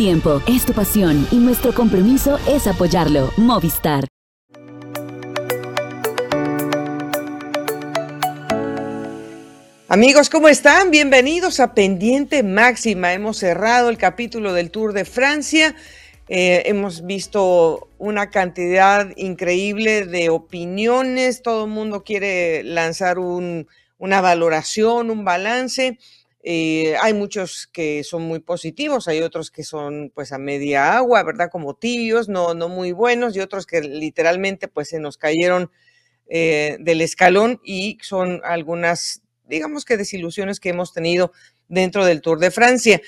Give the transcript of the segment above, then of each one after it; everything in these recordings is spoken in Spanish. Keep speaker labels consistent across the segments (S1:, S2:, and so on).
S1: tiempo, es tu pasión y nuestro compromiso es apoyarlo. Movistar.
S2: Amigos, ¿cómo están? Bienvenidos a Pendiente Máxima. Hemos cerrado el capítulo del Tour de Francia. Eh, hemos visto una cantidad increíble de opiniones. Todo el mundo quiere lanzar una valoración, un balance. Eh, hay muchos que son muy positivos, hay otros que son pues a media agua, ¿verdad? Como tibios, no, no muy buenos, y otros que literalmente pues se nos cayeron eh, del escalón y son algunas digamos que desilusiones que hemos tenido dentro del Tour de Francia.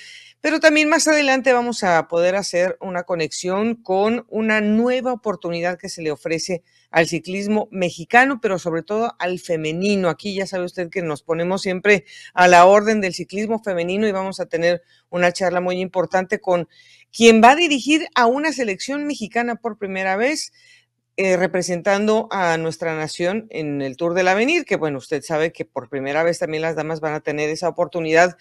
S2: Pero también más adelante vamos a poder hacer una conexión con una nueva oportunidad que se le ofrece al ciclismo mexicano, pero sobre todo al femenino. Aquí ya sabe usted que nos ponemos siempre a la orden del ciclismo femenino y vamos a tener una charla muy importante con quien va a dirigir a una selección mexicana por primera vez. Eh, representando a nuestra nación en el Tour del Avenir, que bueno, usted sabe que por primera vez también las damas van a tener esa oportunidad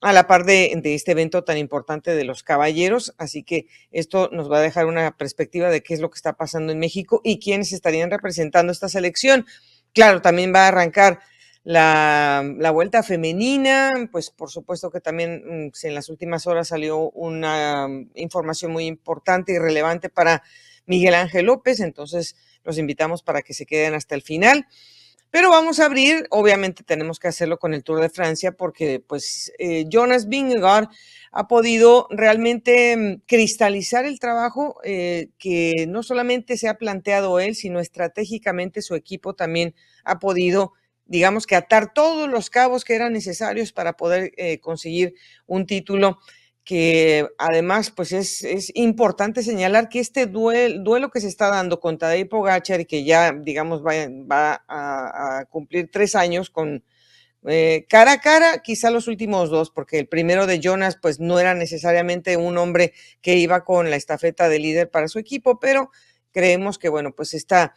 S2: a la par de, este evento tan importante de los caballeros. Así que esto nos va a dejar una perspectiva de qué es lo que está pasando en México y quiénes estarían representando esta selección. Claro, también va a arrancar la, la, vuelta femenina, pues por supuesto que también mm, en las últimas horas salió una mm, información muy importante y relevante para Miguel Ángel López, entonces los invitamos para que se queden hasta el final. Pero vamos a abrir, obviamente tenemos que hacerlo con el Tour de Francia porque pues eh, Jonas Vingegaard ha podido realmente mm, cristalizar el trabajo eh, que no solamente se ha planteado él, sino estratégicamente su equipo también ha podido, digamos que atar todos los cabos que eran necesarios para poder eh, conseguir un título que además pues es, es importante señalar que este duelo, que se está dando con Tadej Pogacar y que ya digamos va, va a, cumplir tres años con eh, cara a cara, quizá los últimos dos, porque el primero de Jonas pues no era necesariamente un hombre que iba con la estafeta de líder para su equipo, pero creemos que bueno pues esta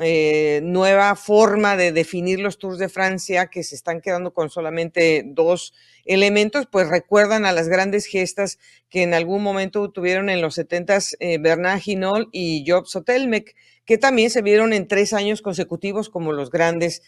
S2: eh, nueva forma de definir los Tours de Francia que se están quedando con solamente dos elementos, pues recuerdan a las grandes gestas que en algún momento tuvieron en los 70s eh, Bernard Hinault y Job Sotelmec, que también se vieron en tres años consecutivos como los grandes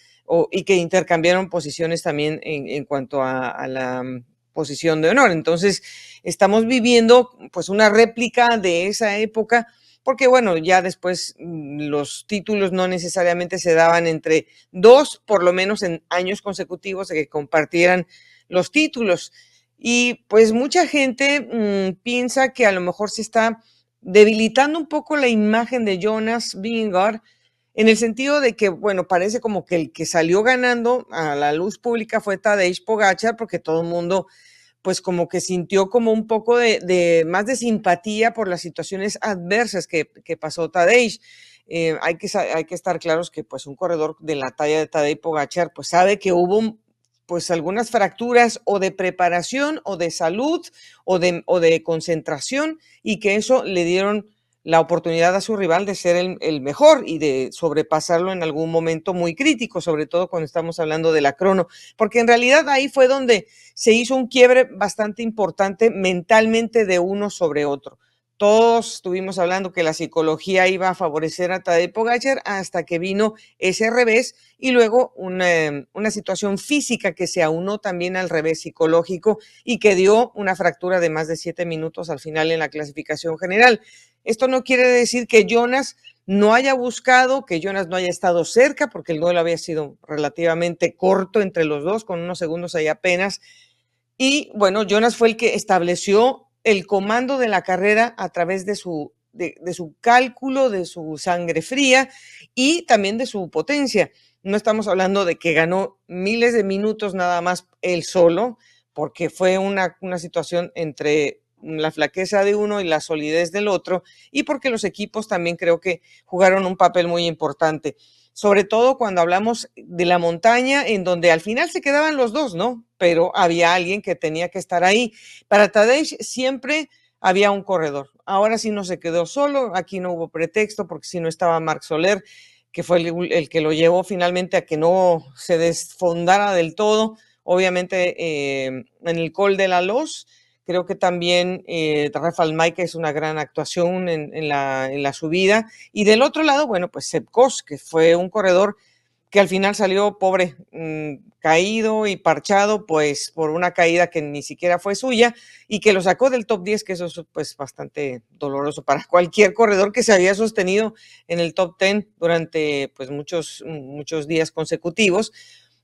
S2: y que intercambiaron posiciones también en, cuanto a, la mm, posición de honor. Entonces, estamos viviendo pues una réplica de esa época porque bueno, ya después mm, los títulos no necesariamente se daban entre dos, por lo menos en años consecutivos, de que compartieran los títulos. Y pues mucha gente mm, piensa que a lo mejor se está debilitando un poco la imagen de Jonas Vingegaard en el sentido de que, bueno, parece como que el que salió ganando a la luz pública fue Tadej Pogacar, porque todo el mundo, pues como que sintió como un poco de, más de simpatía por las situaciones adversas que, pasó Tadej. Eh, hay, que, hay que estar claros que pues un corredor de la talla de Tadej Pogacar pues sabe que hubo pues algunas fracturas o de preparación o de salud o de, o de concentración y que eso le dieron la oportunidad a su rival de ser el, mejor y de sobrepasarlo en algún momento muy crítico, sobre todo cuando estamos hablando de la crono, porque en realidad ahí fue donde se hizo un quiebre bastante importante mentalmente de uno sobre otro. Todos estuvimos hablando que la psicología iba a favorecer a Tadej Pogacar hasta que vino ese revés y luego una, una, situación física que se aunó también al revés psicológico y que dio una fractura de más de siete minutos al final en la clasificación general. Esto no quiere decir que Jonas no haya buscado, que Jonas no haya estado cerca, porque el duelo había sido relativamente corto entre los dos, con unos segundos ahí apenas. Y bueno, Jonas fue el que estableció el comando de la carrera a través de su, de, su cálculo, de su sangre fría y también de su potencia. No estamos hablando de que ganó miles de minutos nada más él solo, porque fue una, una situación entre la flaqueza de uno y la solidez del otro, y porque los equipos también creo que jugaron un papel muy importante sobre todo cuando hablamos de la montaña, en donde al final se quedaban los dos, ¿no? Pero había alguien que tenía que estar ahí. Para Tadej siempre había un corredor. Ahora sí no se quedó solo, aquí no hubo pretexto, porque si no estaba Marc Soler, que fue el, que lo llevó finalmente a que no se desfondara del todo. Obviamente eh, en el Col de la Los, Creo que también eh, Rafael Mike es una gran actuación en, la, en, la, subida. Y del otro lado, bueno, pues Sepkos, que fue un corredor que al final salió pobre, mm, caído y parchado, pues por una caída que ni siquiera fue suya y que lo sacó del top 10, que eso es pues bastante doloroso para cualquier corredor que se había sostenido en el top 10 durante pues muchos, muchos días consecutivos.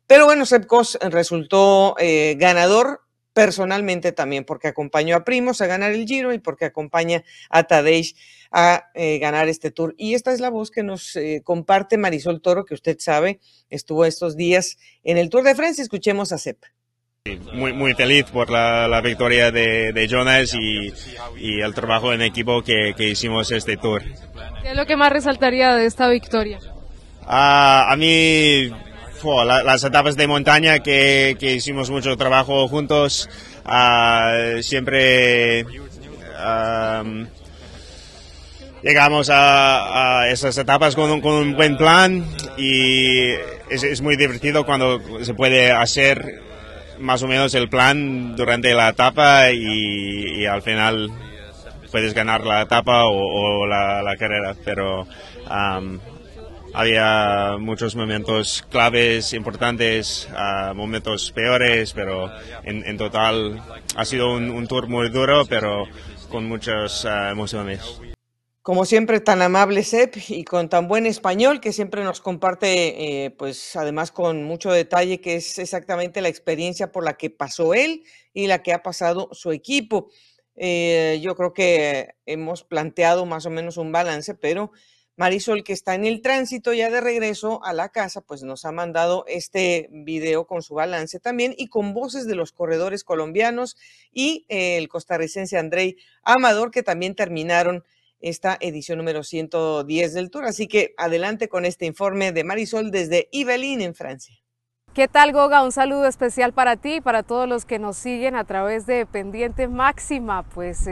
S2: Pero bueno, Sepkos resultó eh, ganador personalmente también, porque acompañó a Primos a ganar el Giro y porque acompaña a Tadej a eh, ganar este tour. Y esta es la voz que nos eh, comparte Marisol Toro, que usted sabe, estuvo estos días en el Tour de Francia. Escuchemos a Sepp.
S3: Muy, muy feliz por la, victoria de, Jonas y, el trabajo en equipo que, hicimos este tour.
S4: ¿Qué es lo que más resaltaría de esta victoria?
S3: Ah, a mí las etapas de montaña que, hicimos mucho trabajo juntos, uh, siempre llegamos a, esas etapas con, un buen plan y es, muy divertido cuando se puede hacer más o menos el plan durante la etapa y, al final puedes ganar la etapa o, la, carrera, pero había muchos momentos claves, importantes, uh, momentos peores, pero en, total ha sido un, tour muy duro, pero con muchas uh, emociones.
S2: Como siempre, tan amable Sep y con tan buen español que siempre nos comparte, eh, pues además con mucho detalle, que es exactamente la experiencia por la que pasó él y la que ha pasado su equipo. Eh, yo creo que hemos planteado más o menos un balance, pero Marisol, que está en el tránsito ya de regreso a la casa, pues nos ha mandado este video con su balance también y con voces de los corredores colombianos y eh, el costarricense Andrei Amador, que también terminaron esta edición número 110 del Tour. Así que adelante con este informe de Marisol desde Ibelín, en Francia.
S4: ¿Qué tal, Goga? Un saludo especial para ti y para todos los que nos siguen a través de Pendiente Máxima. Pues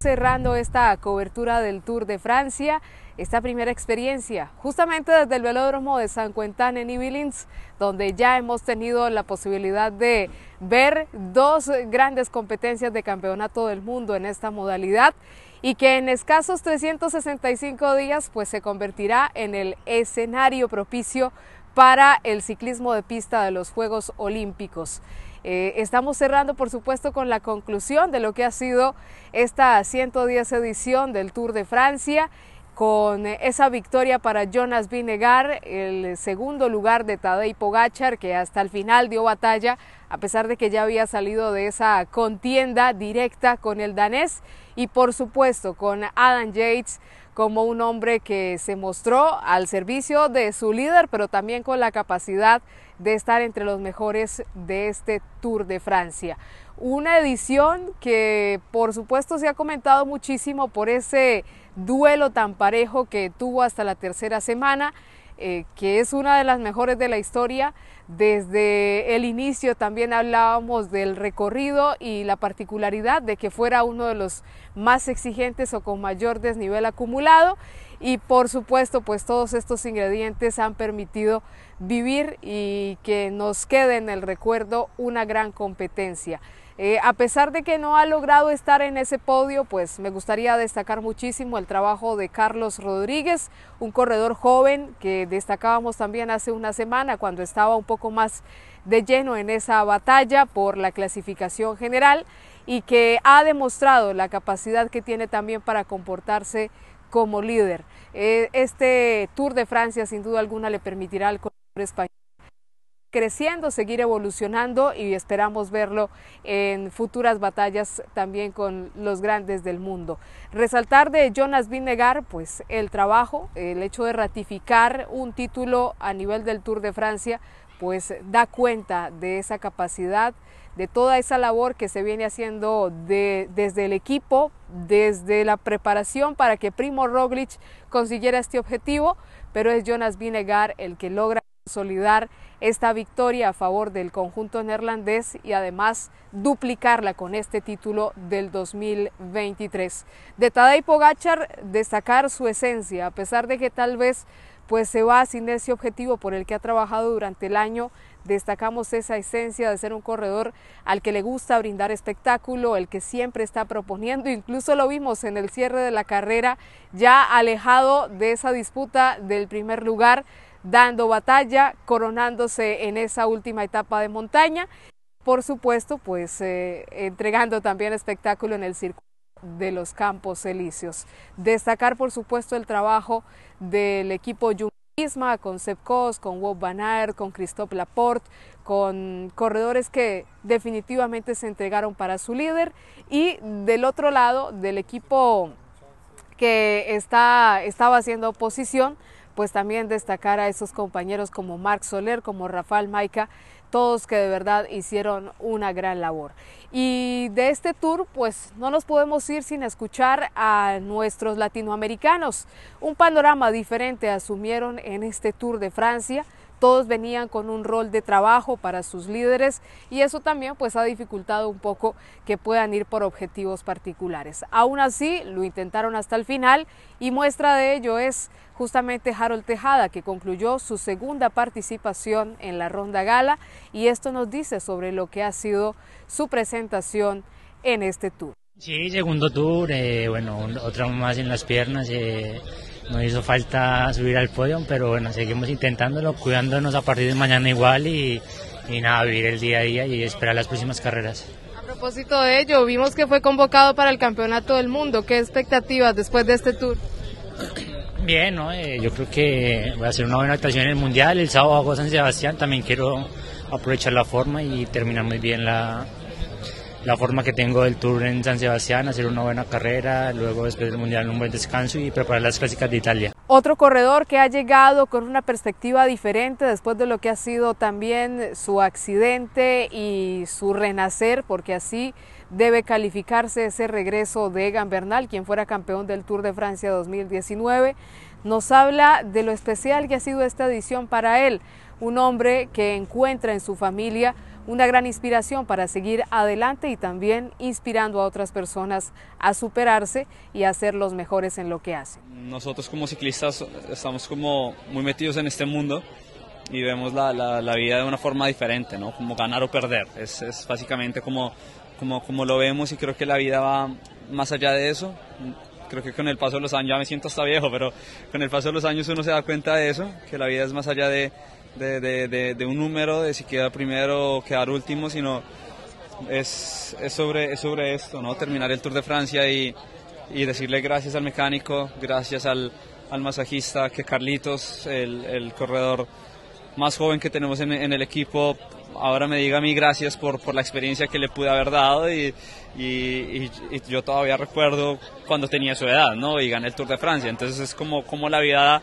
S4: cerrando esta cobertura del Tour de Francia esta primera experiencia, justamente desde el velódromo de San Quentin en Yvelines, donde ya hemos tenido la posibilidad de ver dos grandes competencias de campeonato del mundo en esta modalidad y que en escasos 365 días pues se convertirá en el escenario propicio para el ciclismo de pista de los Juegos Olímpicos. Eh, estamos cerrando, por supuesto, con la conclusión de lo que ha sido esta 110 edición del Tour de Francia con esa victoria para Jonas Vinegar, el segundo lugar de Tadej Pogachar, que hasta el final dio batalla, a pesar de que ya había salido de esa contienda directa con el danés, y por supuesto con Adam Yates como un hombre que se mostró al servicio de su líder, pero también con la capacidad de estar entre los mejores de este Tour de Francia. Una edición que por supuesto se ha comentado muchísimo por ese duelo tan parejo que tuvo hasta la tercera semana, eh, que es una de las mejores de la historia. Desde el inicio también hablábamos del recorrido y la particularidad de que fuera uno de los más exigentes o con mayor desnivel acumulado y por supuesto pues todos estos ingredientes han permitido vivir y que nos quede en el recuerdo una gran competencia. Eh, a pesar de que no ha logrado estar en ese podio, pues me gustaría destacar muchísimo el trabajo de Carlos Rodríguez, un corredor joven que destacábamos también hace una semana cuando estaba un poco más de lleno en esa batalla por la clasificación general y que ha demostrado la capacidad que tiene también para comportarse como líder. Eh, este Tour de Francia sin duda alguna le permitirá al corredor español creciendo, seguir evolucionando y esperamos verlo en futuras batallas también con los grandes del mundo. Resaltar de Jonas Vinegar, pues el trabajo, el hecho de ratificar un título a nivel del Tour de Francia, pues da cuenta de esa capacidad, de toda esa labor que se viene haciendo desde el equipo, desde la preparación para que Primo Roglic consiguiera este objetivo, pero es Jonas Vinegar el que logra consolidar esta victoria a favor del conjunto neerlandés y además duplicarla con este título del 2023. De Tadej Pogachar destacar su esencia, a pesar de que tal vez pues se va sin ese objetivo por el que ha trabajado durante el año destacamos esa esencia de ser un corredor al que le gusta brindar espectáculo, el que siempre está proponiendo, incluso lo vimos en el cierre de la carrera, ya alejado de esa disputa del primer lugar, dando batalla, coronándose en esa última etapa de montaña, por supuesto, pues eh, entregando también espectáculo en el circuito de los Campos Elíseos. Destacar, por supuesto, el trabajo del equipo Jumbo con Sepkos, con Wob Van con Christophe Laporte, con corredores que definitivamente se entregaron para su líder y del otro lado del equipo que está, estaba haciendo oposición, pues también destacar a esos compañeros como Marc Soler, como Rafael Maica, todos que de verdad hicieron una gran labor. Y de este tour, pues no nos podemos ir sin escuchar a nuestros latinoamericanos. Un panorama diferente asumieron en este Tour de Francia. Todos venían con un rol de trabajo para sus líderes y eso también pues ha dificultado un poco que puedan ir por objetivos particulares. Aún así lo intentaron hasta el final y muestra de ello es justamente Harold Tejada que concluyó su segunda participación en la ronda gala y esto nos dice sobre lo que ha sido su presentación en este tour.
S5: Sí, segundo tour, eh, bueno, otra más en las piernas. Eh nos hizo falta subir al podio, pero bueno, seguimos intentándolo, cuidándonos a partir de mañana igual y, y nada, vivir el día a día y esperar las próximas carreras.
S4: A propósito de ello, vimos que fue convocado para el Campeonato del Mundo. ¿Qué expectativas después de este tour?
S5: Bien, ¿no? Eh, yo creo que voy a hacer una buena actuación en el Mundial. El sábado hago San Sebastián. También quiero aprovechar la forma y terminar muy bien la, la forma que tengo del Tour en San Sebastián, hacer una buena carrera, luego después del Mundial un buen descanso y preparar las clásicas de Italia.
S4: Otro corredor que ha llegado con una perspectiva diferente después de lo que ha sido también su accidente y su renacer, porque así debe calificarse ese regreso de Egan Bernal, quien fuera campeón del Tour de Francia 2019. Nos habla de lo especial que ha sido esta edición para él, un hombre que encuentra en su familia una gran inspiración para seguir adelante y también inspirando a otras personas a superarse y a ser los mejores en lo que hacen.
S6: Nosotros como ciclistas estamos como muy metidos en este mundo y vemos la, la, vida de una forma diferente, ¿no? Como ganar o perder. Es, es básicamente como, como, como lo vemos y creo que la vida va más allá de eso creo que con el paso de los años, ya me siento hasta viejo, pero con el paso de los años uno se da cuenta de eso, que la vida es más allá de, de, de, un número, de si queda primero o quedar último, sino es, es, sobre, es sobre esto, ¿no? terminar el Tour de Francia y, y decirle gracias al mecánico, gracias al, al masajista, que Carlitos, el, el, corredor más joven que tenemos en, en, el equipo, ahora me diga a mí gracias por, por la experiencia que le pude haber dado y, y, y, yo todavía recuerdo cuando tenía su edad, ¿no? Y gané el Tour de Francia, entonces es como, como la vida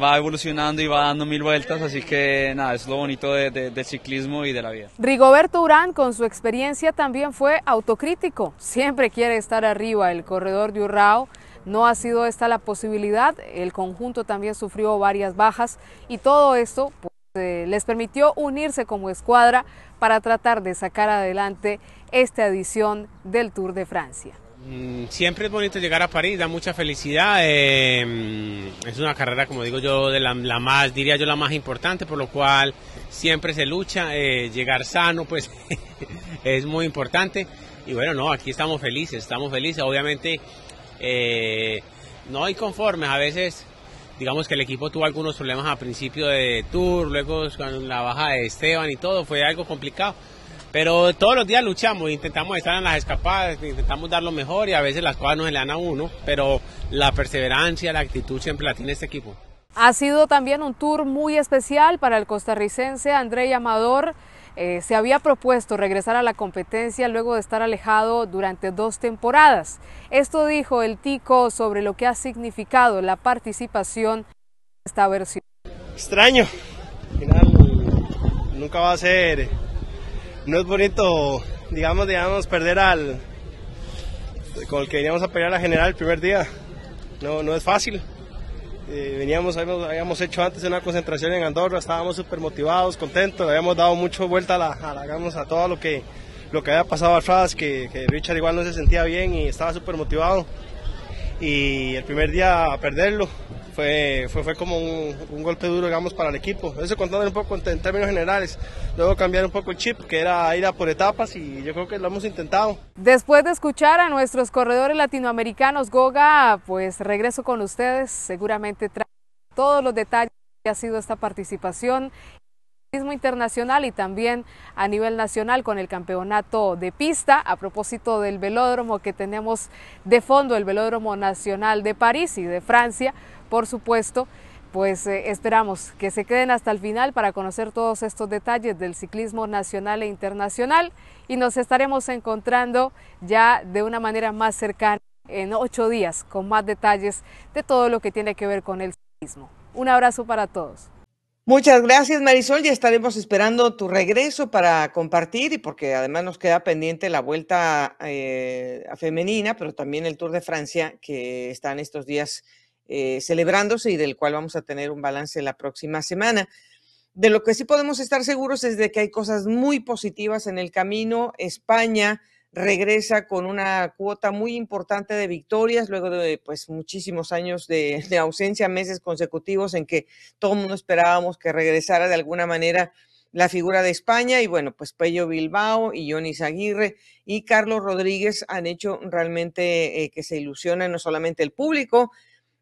S6: va evolucionando y va dando mil vueltas, así que nada, es lo bonito de, del ciclismo y de la vida.
S4: Rigoberto Urán con su experiencia también fue autocrítico, siempre quiere estar arriba, el corredor de Urrao no ha sido esta la posibilidad, el conjunto también sufrió varias bajas y todo esto pues, eh, les permitió unirse como escuadra para tratar de sacar adelante esta edición del Tour de Francia.
S7: Mm, siempre es bonito llegar a París, da mucha felicidad. Eh, es una carrera, como digo yo, de la, más, diría yo, la más importante, por lo cual siempre se lucha. Eh, llegar sano, pues es muy importante. Y bueno, no, aquí estamos felices, estamos felices. Obviamente, eh, no hay conformes. A veces, digamos que el equipo tuvo algunos problemas a principio de tour, luego con la baja de Esteban y todo, fue algo complicado pero todos los días luchamos, intentamos estar en las escapadas, intentamos dar lo mejor y a veces las cosas no se le dan a uno, pero la perseverancia, la actitud siempre la tiene este equipo.
S4: Ha sido también un tour muy especial para el costarricense André Amador. Eh, se había propuesto regresar a la competencia luego de estar alejado durante dos temporadas. Esto dijo el Tico sobre lo que ha significado la participación en esta versión.
S8: Extraño, al final nunca va a ser no es bonito, digamos, digamos, perder al con el que veníamos a pelear la general el primer día. No, no es fácil. Eh, veníamos, habíamos, hecho antes una concentración en Andorra, estábamos súper motivados, contentos, habíamos dado mucho vuelta a, la, a, a todo lo que, lo que había pasado atrás, que, que Richard igual no se sentía bien y estaba súper motivado. Y el primer día a perderlo fue, fue, como un, golpe duro, digamos, para el equipo. Eso contando un poco en, en, términos generales. Luego cambiar un poco el chip, que era ir a por etapas, y yo creo que lo hemos intentado.
S4: Después de escuchar a nuestros corredores latinoamericanos, Goga, pues regreso con ustedes. Seguramente trae todos los detalles que ha sido esta participación internacional y también a nivel nacional con el campeonato de pista a propósito del velódromo que tenemos de fondo, el velódromo nacional de París y de Francia, por supuesto. Pues eh, esperamos que se queden hasta el final para conocer todos estos detalles del ciclismo nacional e internacional y nos estaremos encontrando ya de una manera más cercana en ocho días con más detalles de todo lo que tiene que ver con el ciclismo. Un abrazo para todos.
S2: Muchas gracias, Marisol. Ya estaremos esperando tu regreso para compartir y porque además nos queda pendiente la vuelta eh, femenina, pero también el Tour de Francia que están estos días eh, celebrándose y del cual vamos a tener un balance la próxima semana. De lo que sí podemos estar seguros es de que hay cosas muy positivas en el camino. España regresa con una cuota muy importante de victorias luego de pues muchísimos años de, ausencia, meses consecutivos en que todo el mundo esperábamos que regresara de alguna manera la figura de España y bueno, pues Pello Bilbao y Johnny Aguirre y Carlos Rodríguez han hecho realmente eh, que se ilusione no solamente el público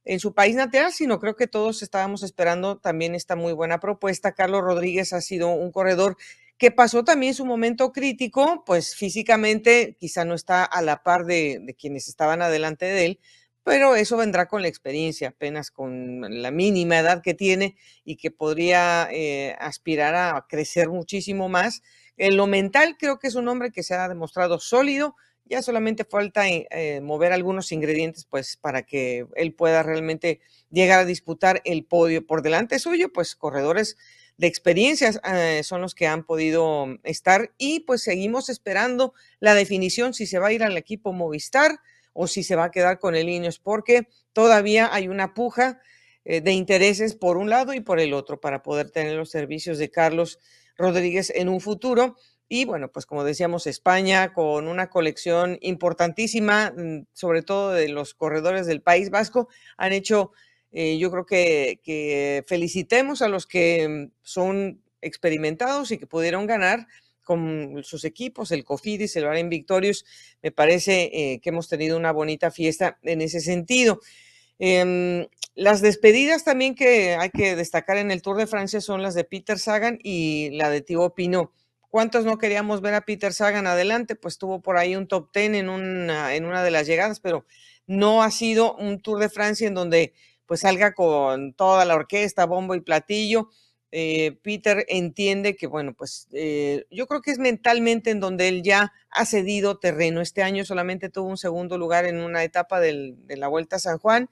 S2: en su país natal, sino creo que todos estábamos esperando también esta muy buena propuesta. Carlos Rodríguez ha sido un corredor que pasó también su momento crítico, pues físicamente quizá no está a la par de, quienes estaban adelante de él, pero eso vendrá con la experiencia, apenas con la mínima edad que tiene y que podría eh, aspirar a crecer muchísimo más. En lo mental creo que es un hombre que se ha demostrado sólido, ya solamente falta eh, eh, mover algunos ingredientes pues para que él pueda realmente llegar a disputar el podio por delante suyo, pues corredores de experiencias eh, son los que han podido estar y pues seguimos esperando la definición si se va a ir al equipo Movistar o si se va a quedar con el Ineos, porque todavía hay una puja de intereses por un lado y por el otro para poder tener los servicios de Carlos Rodríguez en un futuro. Y bueno, pues como decíamos, España con una colección importantísima, mm, sobre todo de los corredores del País Vasco, han hecho eh, yo creo que, felicitemos a los que mm, son experimentados y que pudieron ganar con sus equipos, el Cofidis, el Bahrein Victorious. Me parece eh, que hemos tenido una bonita fiesta en ese sentido. Em, las despedidas también que hay que destacar en el Tour de Francia son las de Peter Sagan y la de Thibaut Pinot. ¿Cuántos no queríamos ver a Peter Sagan adelante? Pues tuvo por ahí un top ten en una, en una de las llegadas, pero no ha sido un Tour de Francia en donde pues salga con toda la orquesta, bombo y platillo. Eh, Peter entiende que, bueno, pues eh, yo creo que es mentalmente en donde él ya ha cedido terreno. Este año solamente tuvo un segundo lugar en una etapa de la Vuelta a San Juan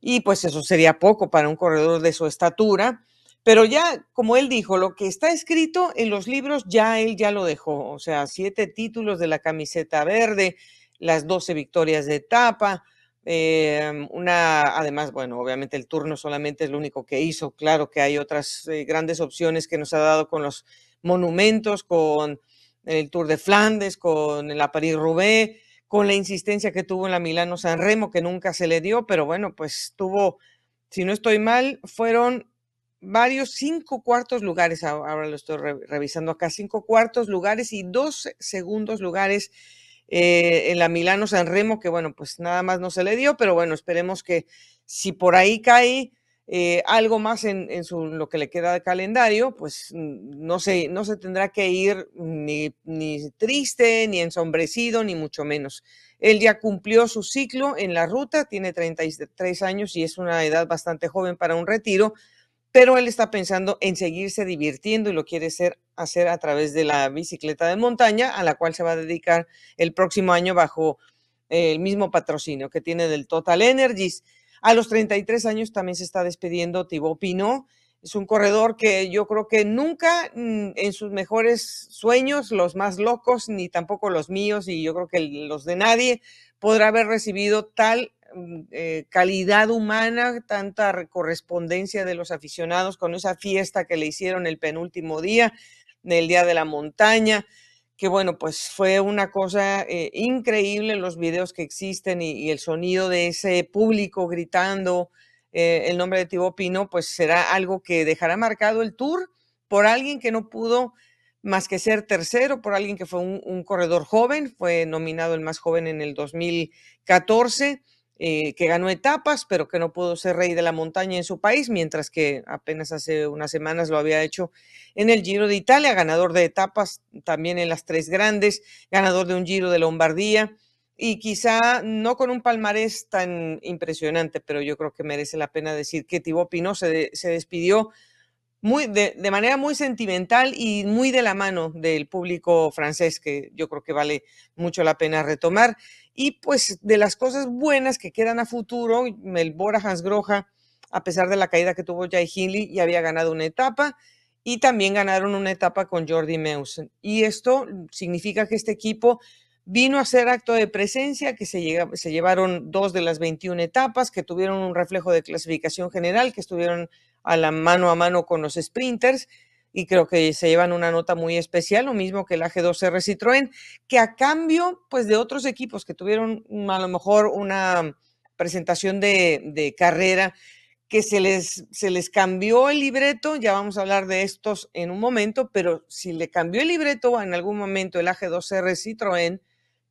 S2: y pues eso sería poco para un corredor de su estatura. Pero ya, como él dijo, lo que está escrito en los libros ya él ya lo dejó. O sea, siete títulos de la camiseta verde, las doce victorias de etapa, Em, una, además, bueno, obviamente el turno solamente es lo único que hizo. Claro que hay otras eh, grandes opciones que nos ha dado con los monumentos, con el Tour de Flandes, con la París-Roubaix, con la insistencia que tuvo en la Milano-San Remo, que nunca se le dio, pero bueno, pues tuvo, si no estoy mal, fueron varios cinco cuartos lugares, ahora lo estoy revisando acá, cinco cuartos lugares y dos segundos lugares eh, en la Milano San Remo, que bueno, pues nada más no se le dio, pero bueno, esperemos que si por ahí cae eh, algo más en, su, lo que le queda de calendario, pues mm, no se, no se tendrá que ir ni, ni triste, ni ensombrecido, ni mucho menos. Él ya cumplió su ciclo en la ruta, tiene 33 años y es una edad bastante joven para un retiro, pero él está pensando en seguirse divirtiendo y lo quiere hacer, a través de la bicicleta de montaña, a la cual se va a dedicar el próximo año bajo el mismo patrocinio que tiene del Total Energies. A los 33 años también se está despidiendo Thibaut Pinot. Es un corredor que yo creo que nunca mm, en sus mejores sueños, los más locos, ni tampoco los míos, y yo creo que los de nadie, podrá haber recibido tal eh, calidad humana, tanta correspondencia de los aficionados con esa fiesta que le hicieron el penúltimo día, el día de la montaña, que bueno, pues fue una cosa eh, increíble los videos que existen y, el sonido de ese público gritando, eh, el nombre de Thibaut Pino, pues será algo que dejará marcado el tour por alguien que no pudo más que ser tercero, por alguien que fue un, corredor joven, fue nominado el más joven en el 2014. Eh, que ganó etapas, pero que no pudo ser rey de la montaña en su país, mientras que apenas hace unas semanas lo había hecho en el Giro de Italia, ganador de etapas también en las tres grandes, ganador de un Giro de Lombardía y quizá no con un palmarés tan impresionante, pero yo creo que merece la pena decir que Thibaut Pinot se, despidió muy, de, manera muy sentimental y muy de la mano del público francés, que yo creo que vale mucho la pena retomar. Y pues de las cosas buenas que quedan a futuro, el Bora Hansgrohe, a pesar de la caída que tuvo Jai Hindley, ya había ganado una etapa y también ganaron una etapa con Jordi Meusen. Y esto significa que este equipo vino a hacer acto de presencia, que se, se llevaron dos de las 21 etapas, que tuvieron un reflejo de clasificación general, que estuvieron a la mano a mano con los sprinters y creo que se llevan una nota muy especial, lo mismo que el AG2R Citroën, que a cambio pues de otros equipos que tuvieron a lo mejor una presentación de, de carrera que se les, se les cambió el libreto, ya vamos a hablar de estos en un momento, pero si le cambió el libreto en algún momento el AG2R Citroën,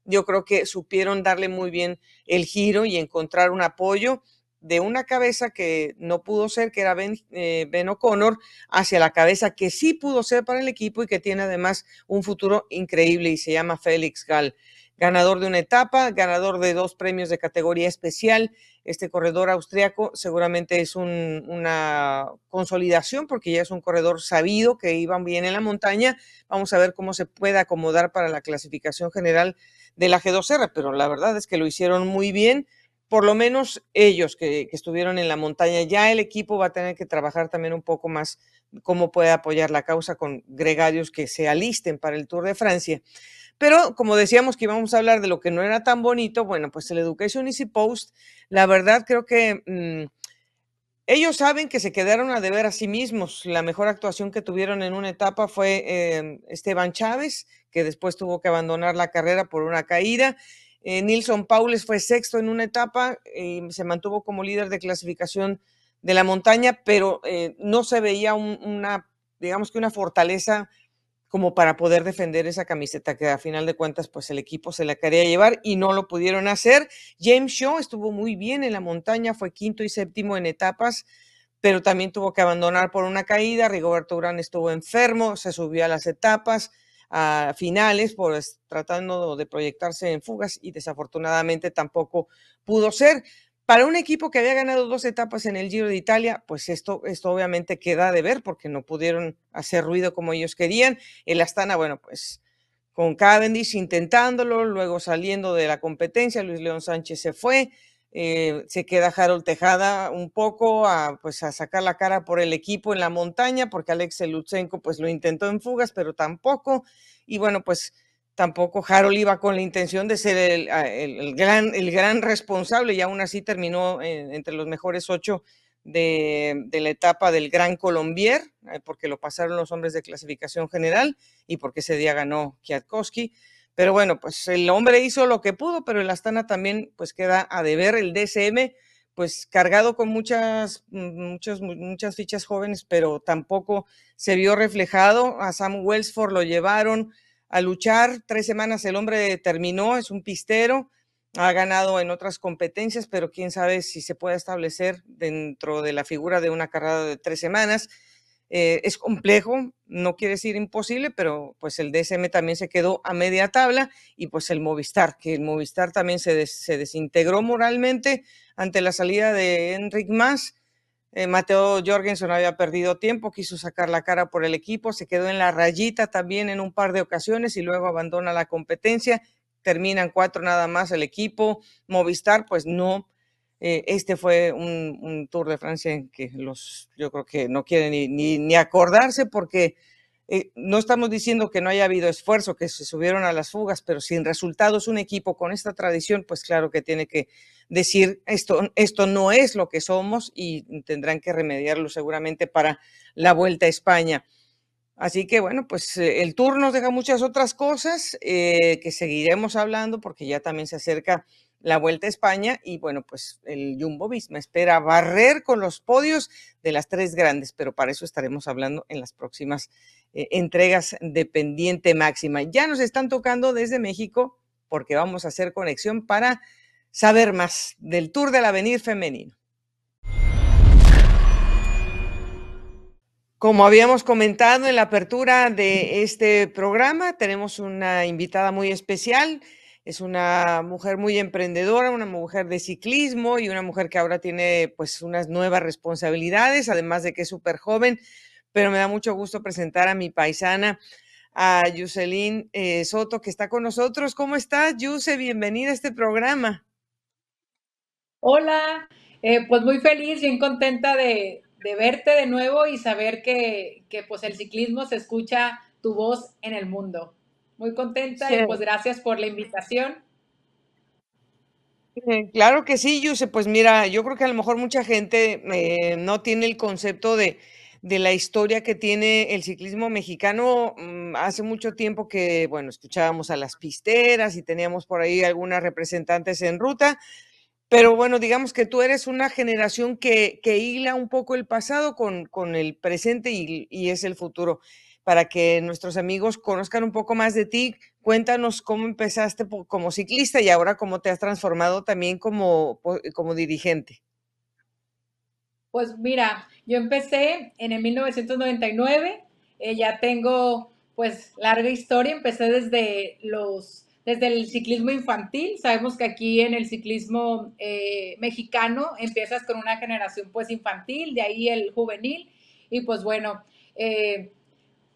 S2: yo creo que supieron darle muy bien el giro y encontrar un apoyo de una cabeza que no pudo ser, que era Ben, eh, ben O'Connor, hacia la cabeza que sí pudo ser para el equipo y que tiene además un futuro increíble y se llama Félix Gall. Ganador de una etapa, ganador de dos premios de categoría especial. Este corredor austriaco seguramente es una consolidación porque ya es un corredor sabido que iba bien en la montaña. Vamos a ver cómo se puede acomodar para la clasificación general de la G2R, pero la verdad es que lo hicieron muy bien, por lo menos ellos que, estuvieron en la montaña. Ya el equipo va a tener que trabajar también un poco más cómo puede apoyar la causa con gregarios que se alisten para el Tour de Francia. Pero como decíamos que íbamos a hablar de lo que no era tan bonito, bueno, pues el Education Easy Post, la verdad creo que mm, ellos saben que se quedaron a deber a sí mismos. La mejor actuación que tuvieron en una etapa fue eh, Esteban Chávez, que después tuvo que abandonar la carrera por una caída. Eh, Nilson Paules fue sexto en una etapa y se mantuvo como líder de clasificación de la montaña, pero eh, no se veía una, digamos que una fortaleza como para poder defender esa camiseta que a final de cuentas pues el equipo se la quería llevar y no lo pudieron hacer. James Shaw estuvo muy bien en la montaña, fue quinto y séptimo en etapas, pero también tuvo que abandonar por una caída. Rigoberto Urán estuvo enfermo, se subió a las etapas a finales, por tratando de proyectarse en fugas y desafortunadamente tampoco pudo ser. Para un equipo que había ganado dos etapas en el Giro de Italia, pues esto, esto obviamente queda de ver porque no pudieron hacer ruido como ellos querían. El Astana, bueno, pues con Cavendish intentándolo, luego saliendo de la competencia, Luis León Sánchez se fue, eh, se queda Harold Tejada un poco a, pues a sacar la cara por el equipo en la montaña, porque Alex Lutsenko pues lo intentó en fugas, pero tampoco. Y bueno, pues tampoco Harold iba con la intención de ser el, gran, el gran responsable y aún así terminó entre los mejores ocho de, la etapa del Gran Colombier, eh, porque lo pasaron los hombres de clasificación general y porque ese día ganó Kwiatkowski. Pero bueno, pues el hombre hizo lo que pudo, pero el Astana también pues queda a deber el DSM, pues cargado con muchas, muchas, muchas fichas jóvenes, pero tampoco se vio reflejado. A Sam Wellsford lo llevaron a luchar, tres semanas el hombre terminó, es un pistero, ha ganado en otras competencias, pero quién sabe si se puede establecer dentro de la figura de una carrera de tres semanas. Eh, es complejo, no quiere decir imposible, pero pues el DSM también se quedó a media tabla y pues el Movistar, que el Movistar también se, se desintegró moralmente ante la salida de Enric Mas. Eh, Mateo Jorgensen había perdido tiempo, quiso sacar la cara por el equipo, se quedó en la rayita también en un par de ocasiones y luego abandona la competencia. Terminan cuatro nada más el equipo. Movistar, pues no, eh, este fue un, Tour de Francia en que los, yo creo que no quieren ni, ni, acordarse porque eh, no estamos diciendo que no haya habido esfuerzo, que se subieron a las fugas, pero sin resultados un equipo con esta tradición, pues claro que tiene que decir esto, esto no es lo que somos y tendrán que remediarlo seguramente para la Vuelta a España. Así que bueno, pues eh, el tour nos deja muchas otras cosas que seguiremos hablando porque ya también se acerca la Vuelta a España y bueno, pues el Jumbo Visma espera barrer con los podios de las tres grandes, pero para eso estaremos hablando en las próximas eh, entregas de pendiente máxima. Ya nos están tocando desde México porque vamos a hacer conexión para saber más del Tour del Avenir Femenino. Como habíamos comentado en la apertura de este programa, tenemos una invitada muy especial. Es una mujer muy emprendedora, una mujer de ciclismo y una mujer que ahora tiene pues unas nuevas responsabilidades, además de que es súper joven, pero me da mucho gusto presentar a mi paisana, a Yuselín eh, Soto, que está con nosotros. ¿Cómo estás, Yuse? Bienvenida a este programa.
S9: Hola, eh, pues muy feliz, bien contenta de, de verte de nuevo y saber que, que, pues el ciclismo se escucha tu voz en el mundo. Muy contenta y pues gracias por la invitación.
S2: Eh, claro que sí, Yuse. Pues mira, yo creo que a lo mejor mucha gente eh, no tiene el concepto de, de, la historia que tiene el ciclismo mexicano. Mm, hace mucho tiempo que, bueno, escuchábamos a las pisteras y teníamos por ahí algunas representantes en ruta, pero bueno, digamos que tú eres una generación que, que hila un poco el pasado con, con el presente y, y, es el futuro. Para que nuestros amigos conozcan un poco más de ti, cuéntanos cómo empezaste como ciclista y ahora cómo te has transformado también como, como dirigente.
S9: Pues mira, yo empecé en el 1999, eh, ya tengo pues larga historia, empecé desde los desde el ciclismo infantil. Sabemos que aquí en el ciclismo eh, mexicano empiezas con una generación pues infantil, de ahí el juvenil. Y pues bueno, eh,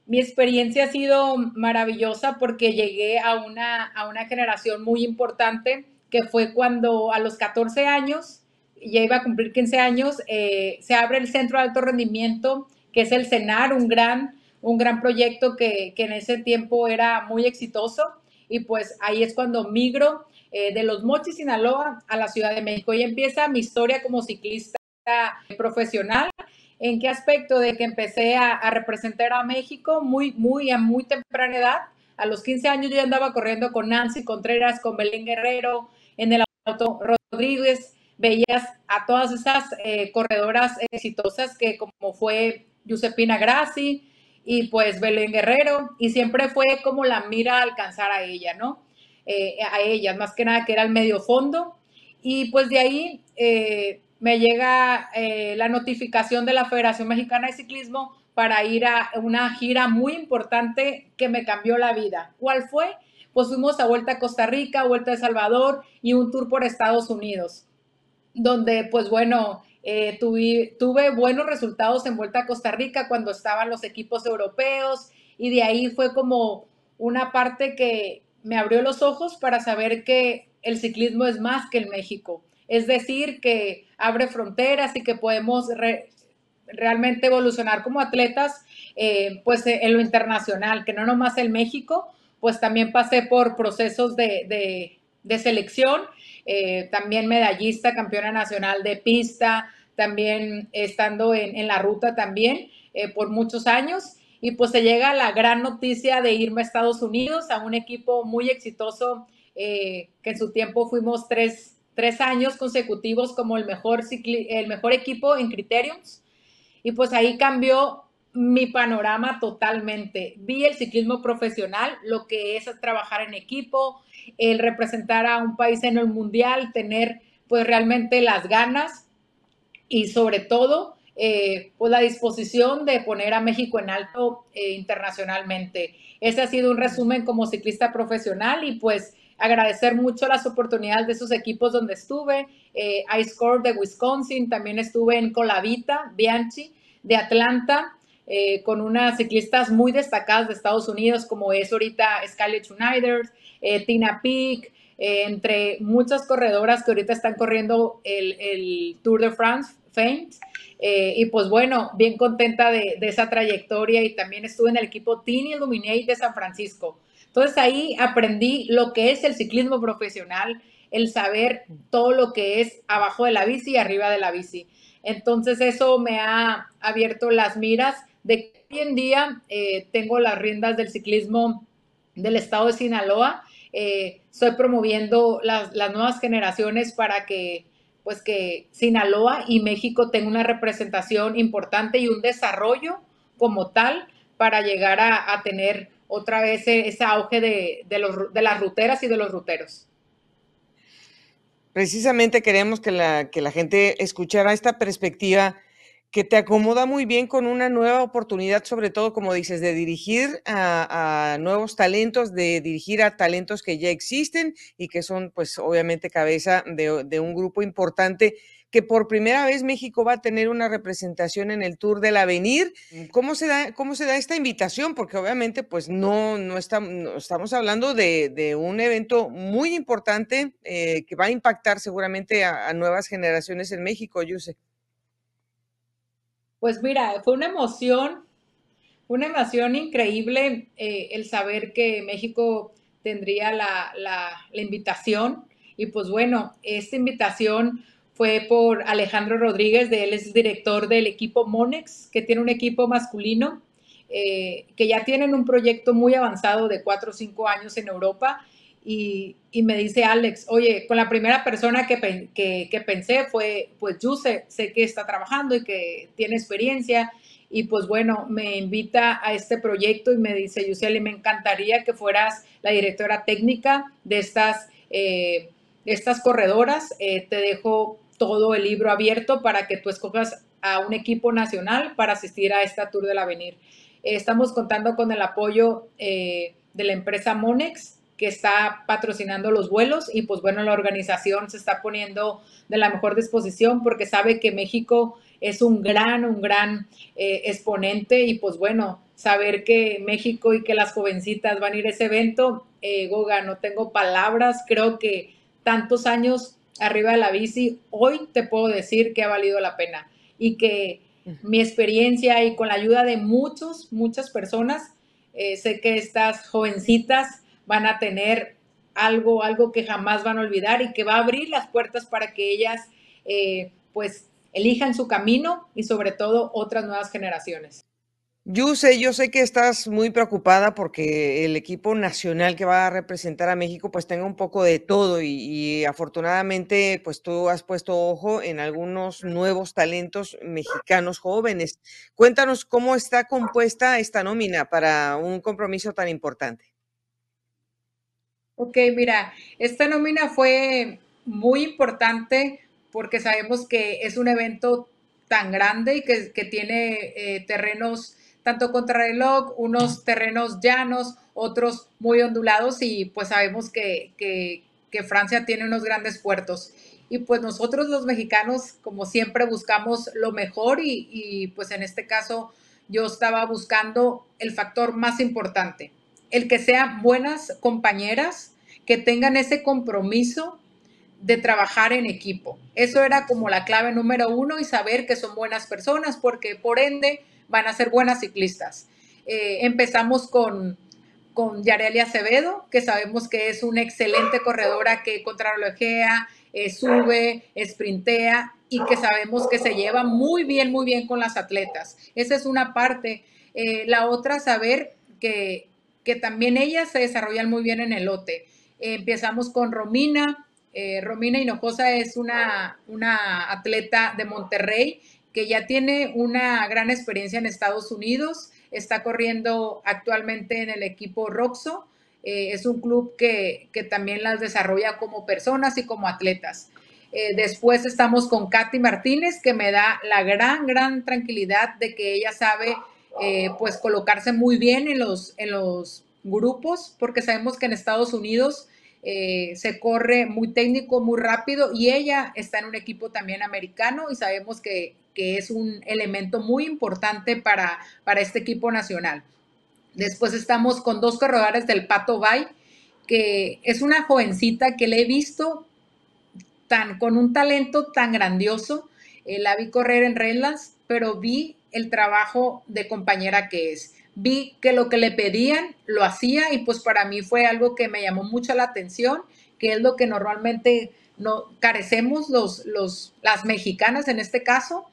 S9: mi experiencia ha sido maravillosa porque llegué a una, a una generación muy importante que fue cuando a los 14 años, ya iba a cumplir 15 años, eh, se abre el Centro de Alto Rendimiento, que es el CENAR, un gran, un gran proyecto que, que en ese tiempo era muy exitoso y pues ahí es cuando migro eh, de los Mochis, Sinaloa, a la Ciudad de México y empieza mi historia como ciclista profesional. ¿En qué aspecto? De que empecé a, representar a México muy, muy a muy temprana edad. A los 15 años yo ya andaba corriendo con Nancy Contreras, con Belén Guerrero, en el auto Rodríguez. Veías a todas esas eh, corredoras exitosas que como fue Giuseppina Grassi, y pues Belén Guerrero, y siempre fue como la mira a alcanzar a ella, ¿no? Eh, a ella, más que nada que era el medio fondo, y pues de ahí eh, me llega eh, la notificación de la Federación Mexicana de Ciclismo para ir a una gira muy importante que me cambió la vida. ¿Cuál fue? Pues fuimos a Vuelta a Costa Rica, Vuelta a Salvador y un tour por Estados Unidos, donde pues bueno, eh, tuve, tuve, buenos resultados en Vuelta a Costa Rica cuando estaban los equipos europeos y de ahí fue como una parte que me abrió los ojos para saber que el ciclismo es más que el México. Es decir, que abre fronteras y que podemos realmente evolucionar como atletas eh, pues en lo internacional, que no nomás el México, pues también pasé por procesos de, de, de selección eh, también medallista, campeona nacional de pista, también estando en, la ruta también eh, por muchos años. Y pues se llega la gran noticia de irme a Estados Unidos, a un equipo muy exitoso, eh, que en su tiempo fuimos tres, tres años consecutivos como el mejor, el mejor equipo en Criteriums. Y pues ahí cambió mi panorama totalmente. Vi el ciclismo profesional, lo que es trabajar en equipo, el representar a un país en el mundial, tener pues realmente las ganas y sobre todo eh, pues la disposición de poner a México en alto eh, internacionalmente. Ese ha sido un resumen como ciclista profesional y pues agradecer mucho las oportunidades de esos equipos donde estuve. Eh, iScore de Wisconsin, también estuve en Colavita, Bianchi de Atlanta, eh, con unas ciclistas muy destacadas de Estados Unidos, como es ahorita Scarlett Schneider, eh, Tina Peak, eh, entre muchas corredoras que ahorita están corriendo el, Tour de France, Faint. y pues bueno, bien contenta de, esa trayectoria y también estuve en el equipo Team Illuminate de San Francisco. Entonces ahí aprendí lo que es el ciclismo profesional, el saber todo lo que es abajo de la bici y arriba de la bici. Entonces eso me ha abierto las miras de que hoy en día eh, tengo las riendas del ciclismo del estado de Sinaloa eh, estoy promoviendo las, las, nuevas generaciones para que pues que Sinaloa y México tengan una representación importante y un desarrollo como tal para llegar a, tener otra vez ese auge de, los, de las ruteras y de los ruteros.
S2: Precisamente queremos que la, que la gente escuchara esta perspectiva que te acomoda muy bien con una nueva oportunidad, sobre todo, como dices, de dirigir a, nuevos talentos, de dirigir a talentos que ya existen y que son, pues, obviamente cabeza de, un grupo importante que por primera vez México va a tener una representación en el Tour del Avenir. ¿Cómo se da, cómo se da esta invitación? Porque obviamente, pues, no, no, estamos hablando de, un evento muy importante eh, que va a impactar seguramente a, a nuevas generaciones en México, Yuse.
S9: Pues mira, fue una emoción, una emoción increíble eh, el saber que México tendría la, la, invitación. Y pues bueno, esta invitación fue por Alejandro Rodríguez, de él es director del equipo Monex, que tiene un equipo masculino, eh, que ya tienen un proyecto muy avanzado de cuatro o cinco años en Europa y, me dice Alex, oye, con la primera persona que, que, pensé fue, pues yo sé, sé que está trabajando y que tiene experiencia y pues bueno, me invita a este proyecto y me dice, Yuseli, me encantaría que fueras la directora técnica de estas, eh, estas corredoras. Eh, te dejo todo el libro abierto para que tú escojas a un equipo nacional para asistir a esta Tour del Avenir. Eh, estamos contando con el apoyo de la empresa Monex, que está patrocinando los vuelos y pues bueno, la organización se está poniendo de la mejor disposición porque sabe que México es un gran, un gran eh, exponente y pues bueno, saber que México y que las jovencitas van a ir a ese evento, eh, Goga, no tengo palabras, creo que tantos años arriba de la bici, hoy te puedo decir que ha valido la pena y que mi experiencia y con la ayuda de muchos, muchas personas, eh, sé que estas jovencitas van a tener algo, algo que jamás van a olvidar y que va a abrir las puertas para que ellas eh, pues elijan su camino y sobre todo otras nuevas generaciones.
S2: Yo sé, yo sé que estás muy preocupada porque el equipo nacional que va a representar a México pues tenga un poco de todo y, y, afortunadamente pues tú has puesto ojo en algunos nuevos talentos mexicanos jóvenes. Cuéntanos cómo está compuesta esta nómina para un compromiso tan importante.
S9: Ok, mira, esta nómina fue muy importante porque sabemos que es un evento tan grande y que, tiene eh, terrenos tanto contrarreloj, unos terrenos llanos, otros muy ondulados y pues sabemos que, Francia tiene unos grandes puertos. Y pues nosotros los mexicanos, como siempre, buscamos lo mejor y, y pues en este caso yo estaba buscando el factor más importante, el que sean buenas compañeras, que tengan ese compromiso de trabajar en equipo. Eso era como la clave número uno y saber que son buenas personas porque por ende van a ser buenas ciclistas. Eh, empezamos con, con Yareli Acevedo, que sabemos que es una excelente corredora que contrarrelojea, eh, sube, sprintea y que sabemos que se lleva muy bien, muy bien con las atletas. Esa es una parte. Eh, la otra, saber que que también ellas se desarrollan muy bien en el lote. empezamos con Romina. Romina Hinojosa es una, una atleta de Monterrey que ya tiene una gran experiencia en Estados Unidos. Está corriendo actualmente en el equipo Roxo. Eh, es un club que, también las desarrolla como personas y como atletas. Eh, después estamos con Katy Martínez, que me da la gran, gran tranquilidad de que ella sabe eh, pues colocarse muy bien en los, en los grupos, porque sabemos que en Estados Unidos se corre muy técnico, muy rápido, y ella está en un equipo también americano y sabemos que, es un elemento muy importante para, para este equipo nacional. Después estamos con dos corredores del Pato Bay, que es una jovencita que le he visto tan, con un talento tan grandioso. Eh, la vi correr en reglas, pero vi el trabajo de compañera que es. Vi que lo que le pedían lo hacía y pues para mí fue algo que me llamó mucho la atención, que es lo que normalmente no carecemos los, los, las mexicanas en este caso.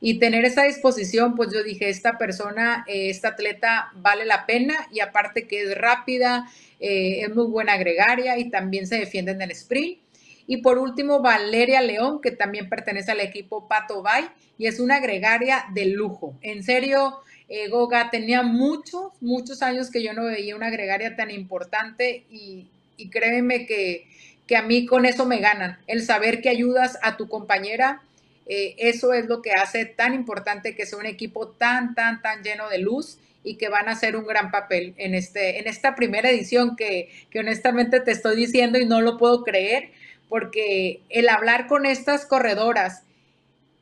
S9: Y tener esa disposición, pues yo dije, esta persona, eh, esta atleta vale la pena y aparte que es rápida, eh, es muy buena gregaria y también se defiende en el sprint. Y por último, Valeria León, que también pertenece al equipo Pato Bay y es una gregaria de lujo. En serio, eh, Goga, tenía muchos, muchos años que yo no veía una gregaria tan importante y, y créeme que, que a mí con eso me ganan. El saber que ayudas a tu compañera eh, eso es lo que hace tan importante que sea un equipo tan, tan, tan lleno de luz y que van a hacer un gran papel en, este, en esta primera edición que, que honestamente te estoy diciendo y no lo puedo creer, porque el hablar con estas corredoras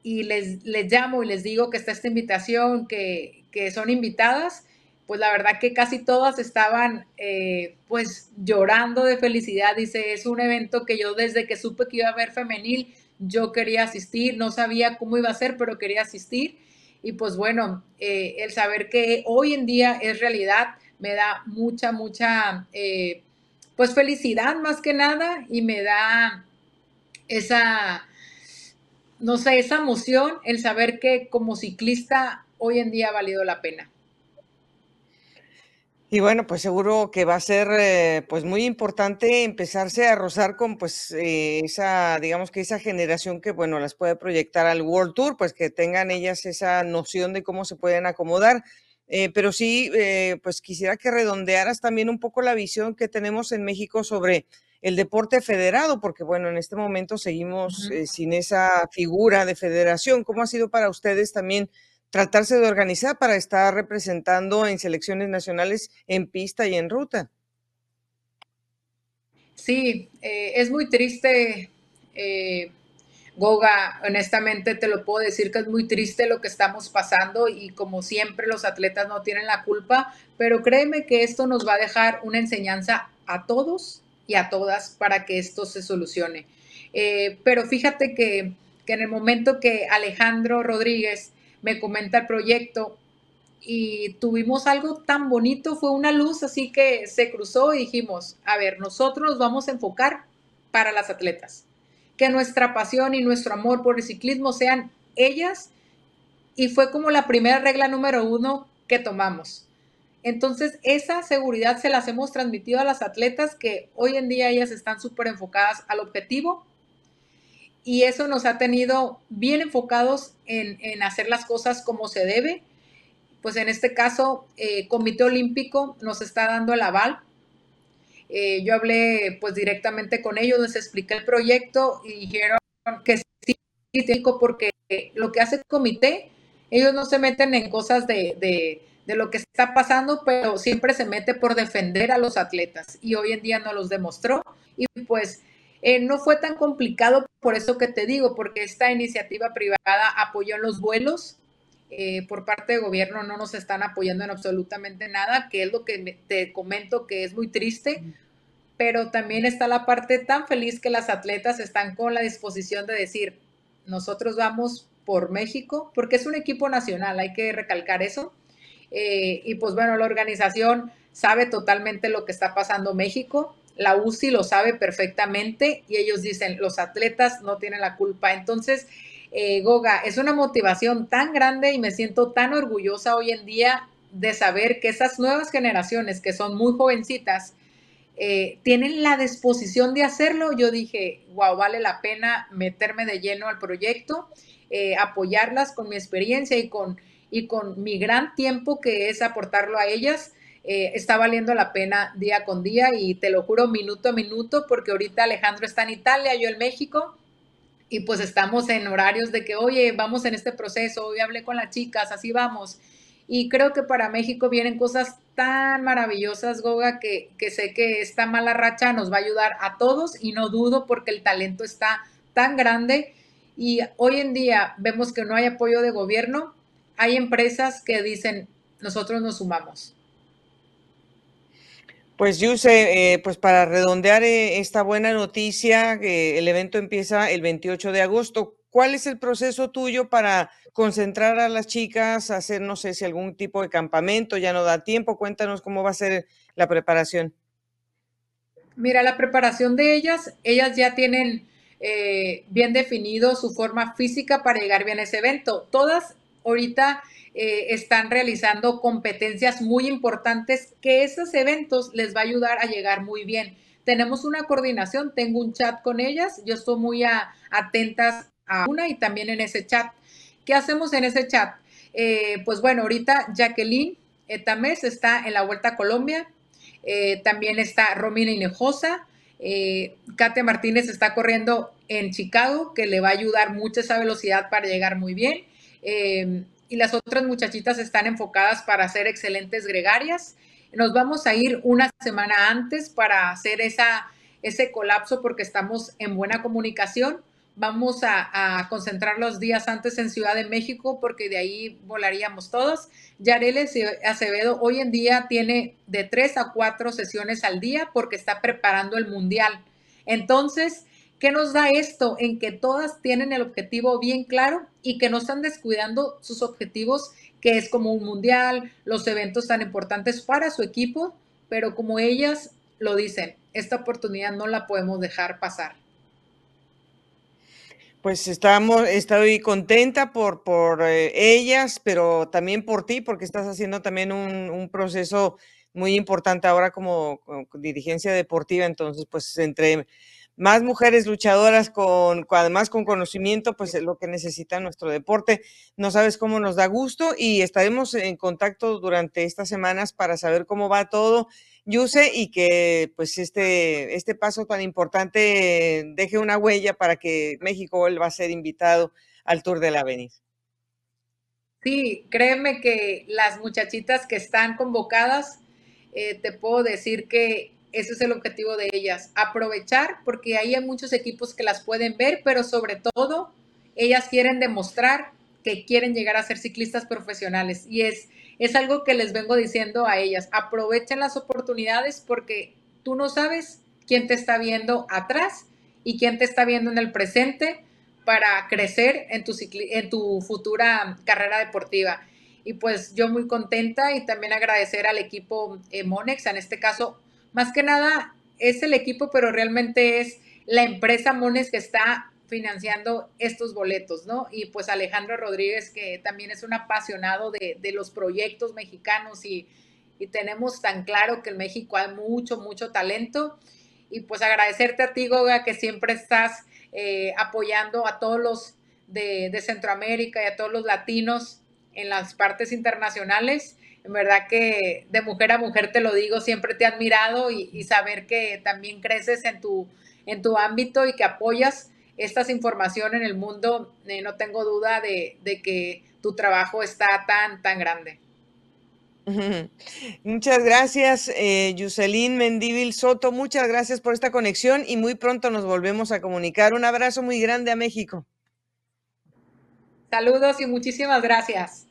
S9: y les, les llamo y les digo que está esta invitación, que, que son invitadas, pues la verdad que casi todas estaban eh, pues llorando de felicidad. Dice, es un evento que yo desde que supe que iba a haber femenil, yo quería asistir, no sabía cómo iba a ser, pero quería asistir. Y pues bueno, eh, el saber que hoy en día es realidad me da mucha, mucha, eh, pues felicidad más que nada y me da esa, no sé, esa emoción, el saber que como ciclista hoy en día ha valido la pena.
S2: Y bueno, pues seguro que va a ser eh, pues muy importante empezarse a rozar con pues eh, esa, digamos que esa generación que bueno, las puede proyectar al World Tour, pues que tengan ellas esa noción de cómo se pueden acomodar. Eh, pero sí, pues quisiera que redondearas también un poco la visión que tenemos en México sobre el deporte federado, porque bueno, en este momento seguimos sin esa figura de federación. ¿Cómo ha sido para ustedes también? Tratarse de organizar para estar representando en selecciones nacionales en pista y en ruta.
S9: Sí, eh, es muy triste, eh, Goga, honestamente te lo puedo decir que es muy triste lo que estamos pasando y como siempre los atletas no tienen la culpa, pero créeme que esto nos va a dejar una enseñanza a todos y a todas para que esto se solucione. Eh, pero fíjate que, que en el momento que Alejandro Rodríguez me comenta el proyecto y tuvimos algo tan bonito, fue una luz así que se cruzó y dijimos, a ver, nosotros nos vamos a enfocar para las atletas, que nuestra pasión y nuestro amor por el ciclismo sean ellas y fue como la primera regla número uno que tomamos. Entonces, esa seguridad se las hemos transmitido a las atletas que hoy en día ellas están súper enfocadas al objetivo y eso nos ha tenido bien enfocados en, hacer las cosas como se debe. Pues en este caso, eh, Comité Olímpico nos está dando el aval. Eh, yo hablé pues directamente con ellos, les expliqué el proyecto y dijeron que sí, porque lo que hace el comité, ellos no se meten en cosas de, de, de lo que está pasando, pero siempre se mete por defender a los atletas y hoy en día no los demostró. Y pues eh, no fue tan complicado por eso que te digo, porque esta iniciativa privada apoyó en los vuelos. Eh, por parte de gobierno no nos están apoyando en absolutamente nada, que es lo que te comento que es muy triste, pero también está la parte tan feliz que las atletas están con la disposición de decir, nosotros vamos por México, porque es un equipo nacional, hay que recalcar eso. Eh, y pues bueno, la organización sabe totalmente lo que está pasando México, la UCI lo sabe perfectamente y ellos dicen, los atletas no tienen la culpa. Entonces, eh, Goga, es una motivación tan grande y me siento tan orgullosa hoy en día de saber que esas nuevas generaciones que son muy jovencitas, eh, tienen la disposición de hacerlo. Yo dije, wow, vale la pena meterme de lleno al proyecto, eh, apoyarlas con mi experiencia y con, y con mi gran tiempo que es aportarlo a ellas. Eh, está valiendo la pena día con día y te lo juro minuto a minuto porque ahorita Alejandro está en Italia, yo en México y pues estamos en horarios de que, oye, vamos en este proceso, hoy hablé con las chicas, así vamos. Y creo que para México vienen cosas tan maravillosas, Goga, que, que sé que esta mala racha nos va a ayudar a todos y no dudo porque el talento está tan grande y hoy en día vemos que no hay apoyo de gobierno, hay empresas que dicen, nosotros nos sumamos.
S2: Pues Yuse, eh, pues para redondear eh, esta buena noticia, que el evento empieza el 28 de agosto. ¿Cuál es el proceso tuyo para concentrar a las chicas, hacer, no sé si algún tipo de campamento, ya no da tiempo? Cuéntanos cómo va a ser la preparación.
S9: Mira, la preparación de ellas, ellas ya tienen eh, bien definido su forma física para llegar bien a ese evento. Todas ahorita eh, están realizando competencias muy importantes que esos eventos les va a ayudar a llegar muy bien. Tenemos una coordinación, tengo un chat con ellas, yo estoy muy atentas a una y también en ese chat. ¿Qué hacemos en ese chat? Eh, pues bueno, ahorita Jacqueline Tamés está en la Vuelta a Colombia, eh, también está Romina Inejosa, eh, Kate Martínez está corriendo en Chicago, que le va a ayudar mucho esa velocidad para llegar muy bien. Eh, y las otras muchachitas están enfocadas para ser excelentes gregarias. Nos vamos a ir una semana antes para hacer esa, ese colapso porque estamos en buena comunicación. Vamos a, concentrar los días antes en Ciudad de México porque de ahí volaríamos todos. Yarele Acevedo hoy en día tiene de tres a cuatro sesiones al día porque está preparando el mundial. Entonces, ¿qué nos da esto? En que todas tienen el objetivo bien claro y que no están descuidando sus objetivos, que es como un mundial, los eventos tan importantes para su equipo, pero como ellas lo dicen, esta oportunidad no la podemos dejar pasar.
S2: Pues estamos, estoy contenta por, por eh, ellas, pero también por ti, porque estás haciendo también un, proceso muy importante ahora como, dirigencia deportiva. Entonces, pues entre más mujeres luchadoras con, además con conocimiento, pues es lo que necesita nuestro deporte. No sabes cómo nos da gusto y estaremos en contacto durante estas semanas para saber cómo va todo Yuse y que pues este, este paso tan importante deje una huella para que México vuelva a ser invitado al Tour de la Avenida.
S9: Sí, créeme que las muchachitas que están convocadas, eh, te puedo decir que ese es el objetivo de ellas, aprovechar porque ahí hay muchos equipos que las pueden ver, pero sobre todo ellas quieren demostrar que quieren llegar a ser ciclistas profesionales y es es algo que les vengo diciendo a ellas. Aprovechen las oportunidades porque tú no sabes quién te está viendo atrás y quién te está viendo en el presente para crecer en tu, futura carrera deportiva. Y pues yo muy contenta y también agradecer al equipo eh, Monex, en este caso, más que nada es el equipo, pero realmente es la empresa Monex que está financiando estos boletos, ¿no? Y pues Alejandro Rodríguez, que también es un apasionado de, los proyectos mexicanos y, tenemos tan claro que en México hay mucho, mucho talento. Y pues agradecerte a ti, Goga, que siempre estás eh, apoyando a todos los de, Centroamérica y a todos los latinos en las partes internacionales. En verdad que de mujer a mujer te lo digo, siempre te he admirado y, y saber que también creces en tu, en tu ámbito y que apoyas estas informaciones en el mundo, eh, no tengo duda de, que tu trabajo está tan, tan grande.
S2: Muchas gracias, eh, Yuselín Mendívil Soto. Muchas gracias por esta conexión y muy pronto nos volvemos a comunicar. Un abrazo muy grande a México.
S9: Saludos y muchísimas gracias.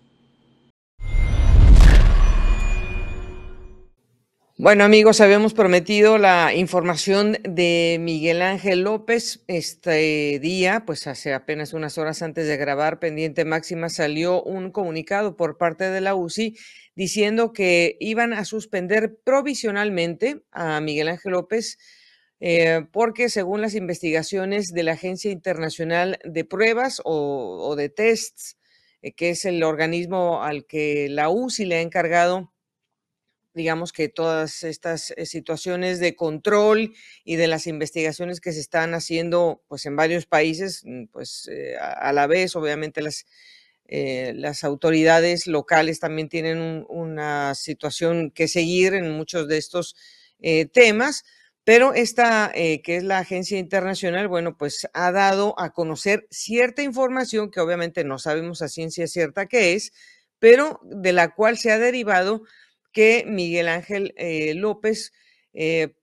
S2: Bueno, amigos, habíamos prometido la información de Miguel Ángel López. Este día, pues hace apenas unas horas antes de grabar Pendiente Máxima, salió un comunicado por parte de la UCI diciendo que iban a suspender provisionalmente a Miguel Ángel López eh, porque según las investigaciones de la Agencia Internacional de Pruebas o, de Tests, eh, que es el organismo al que la UCI le ha encargado digamos que todas estas eh, situaciones de control y de las investigaciones que se están haciendo pues en varios países, mm, pues eh, a, la vez obviamente las, eh, las autoridades locales también tienen una situación que seguir en muchos de estos temas, pero esta, que es la agencia internacional, bueno, pues ha dado a conocer cierta información que obviamente no sabemos a ciencia cierta qué es, pero de la cual se ha derivado que Miguel Ángel eh, López eh,